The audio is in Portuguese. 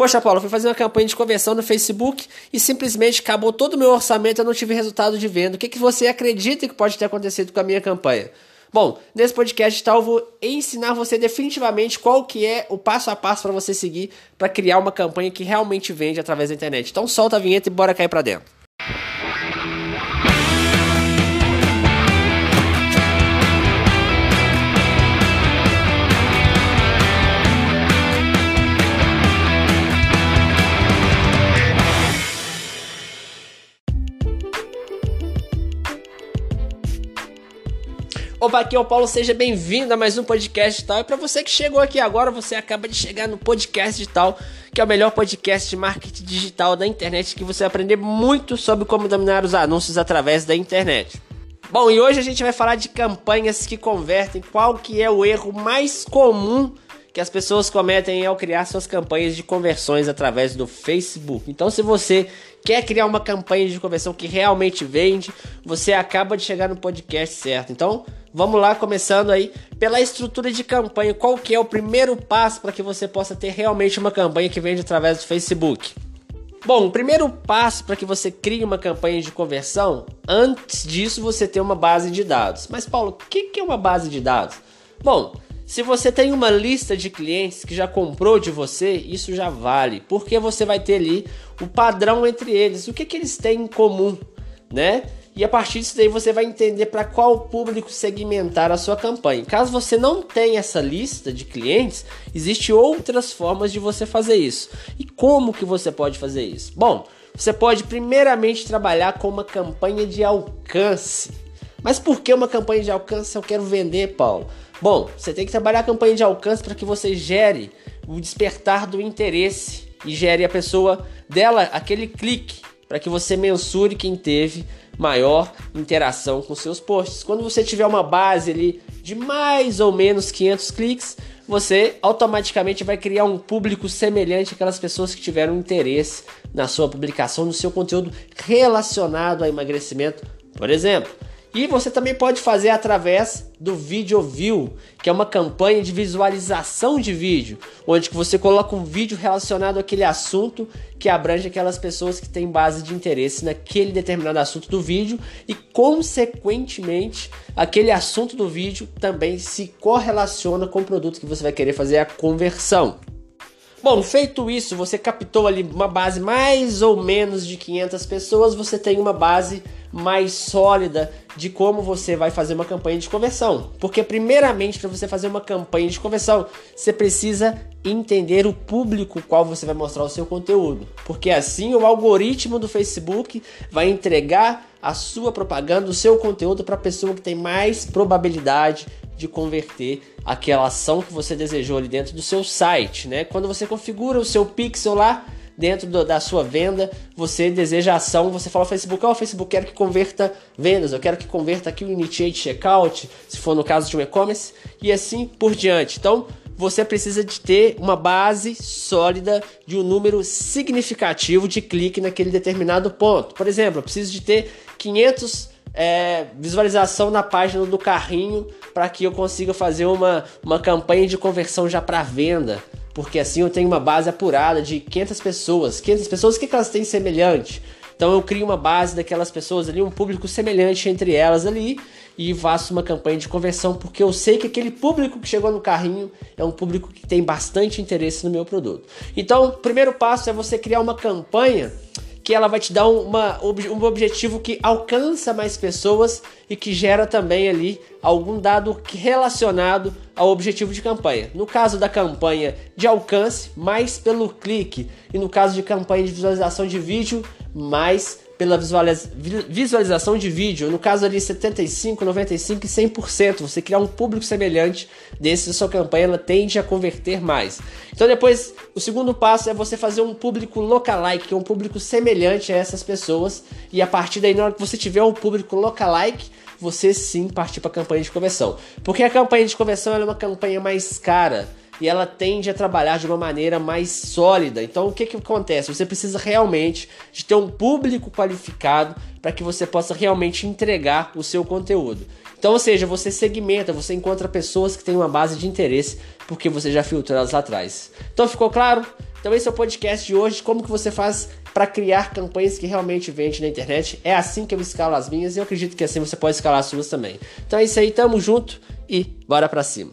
Poxa, Paulo, fui fazer uma campanha de conversão no Facebook e simplesmente acabou todo o meu orçamento, eu não tive resultado de venda. O que, que você acredita que pode ter acontecido com a minha campanha? Bom, nesse podcast tal, eu vou ensinar você definitivamente qual que é o passo a passo para você seguir para criar uma campanha que realmente vende através da internet. Então solta a vinheta e bora cair para dentro. É o Paulo, seja bem-vindo a mais um podcast tal. E para você que chegou aqui agora, você acaba de chegar no podcast digital, que é o melhor podcast de marketing digital da internet, que você vai aprender muito sobre como dominar os anúncios através da internet. Bom, e hoje a gente vai falar de campanhas que convertem, qual que é o erro mais comum que as pessoas cometem ao criar suas campanhas de conversões através do Facebook. Então, se você quer criar uma campanha de conversão que realmente vende, você acaba de chegar no podcast certo. Então, vamos lá, começando aí pela estrutura de campanha. Qual que é o primeiro passo para que você possa ter realmente uma campanha que vende através do Facebook? Bom, o primeiro passo para que você crie uma campanha de conversão, antes disso você tem uma base de dados. Mas Paulo, o que é uma base de dados? Bom, se você tem uma lista de clientes que já comprou de você, isso já vale, porque você vai ter ali o padrão entre eles, o que, que eles têm em comum, né? E a partir disso daí você vai entender para qual público segmentar a sua campanha. Caso você não tenha essa lista de clientes, existem outras formas de você fazer isso. E como que você pode fazer isso? Bom, você pode primeiramente trabalhar com uma campanha de alcance. Mas por que uma campanha de alcance eu quero vender, Paulo? Bom, você tem que trabalhar a campanha de alcance para que você gere o despertar do interesse e gere a pessoa dela aquele clique para que você mensure quem teve maior interação com seus posts. Quando você tiver uma base ali de mais ou menos 500 cliques, você automaticamente vai criar um público semelhante àquelas pessoas que tiveram interesse na sua publicação, no seu conteúdo relacionado a emagrecimento, por exemplo. E você também pode fazer através do Video View, que é uma campanha de visualização de vídeo, onde você coloca um vídeo relacionado àquele assunto que abrange aquelas pessoas que têm base de interesse naquele determinado assunto do vídeo e consequentemente aquele assunto do vídeo também se correlaciona com o produto que você vai querer fazer a conversão. Bom, feito isso, você captou ali uma base mais ou menos de 500 pessoas, você tem uma base mais sólida de como você vai fazer uma campanha de conversão. Porque, primeiramente, para você fazer uma campanha de conversão, você precisa entender o público qual você vai mostrar o seu conteúdo. Porque assim o algoritmo do Facebook vai entregar a sua propaganda, o seu conteúdo para a pessoa que tem mais probabilidade de converter aquela ação que você desejou ali dentro do seu site, né? Quando você configura o seu pixel lá, dentro do, da sua venda, você deseja ação, você fala Facebook, ó, oh, Facebook, quero que converta vendas, eu quero que converta aqui o Initiate Checkout, se for no caso de um e-commerce, e assim por diante. Então, você precisa de ter uma base sólida de um número significativo de clique naquele determinado ponto. Por exemplo, eu preciso de ter 500 é, visualização na página do carrinho para que eu consiga fazer uma, uma campanha de conversão já para venda porque assim eu tenho uma base apurada de 500 pessoas. 500 pessoas, o que, que elas têm semelhante? Então eu crio uma base daquelas pessoas ali, um público semelhante entre elas ali e faço uma campanha de conversão porque eu sei que aquele público que chegou no carrinho é um público que tem bastante interesse no meu produto. Então, o primeiro passo é você criar uma campanha que ela vai te dar uma, um objetivo que alcança mais pessoas e que gera também ali algum dado relacionado ao objetivo de campanha. No caso da campanha de alcance, mais pelo clique, e no caso de campanha de visualização de vídeo, mais pela visualização de vídeo, no caso ali 75, 95 e 100%, você criar um público semelhante desse, sua campanha ela tende a converter mais. Então depois, o segundo passo é você fazer um público lookalike, que é um público semelhante a essas pessoas, e a partir daí, na hora que você tiver um público lookalike, você sim partir para a campanha de conversão. Porque a campanha de conversão é uma campanha mais cara, e ela tende a trabalhar de uma maneira mais sólida. Então, o que, que acontece? Você precisa realmente de ter um público qualificado para que você possa realmente entregar o seu conteúdo. Então, ou seja, você segmenta, você encontra pessoas que têm uma base de interesse porque você já filtrou elas lá atrás. Então, ficou claro? Então esse é o podcast de hoje, como que você faz para criar campanhas que realmente vende na internet. É assim que eu escalo as minhas e eu acredito que assim você pode escalar as suas também. Então é isso aí, tamo junto e bora pra cima.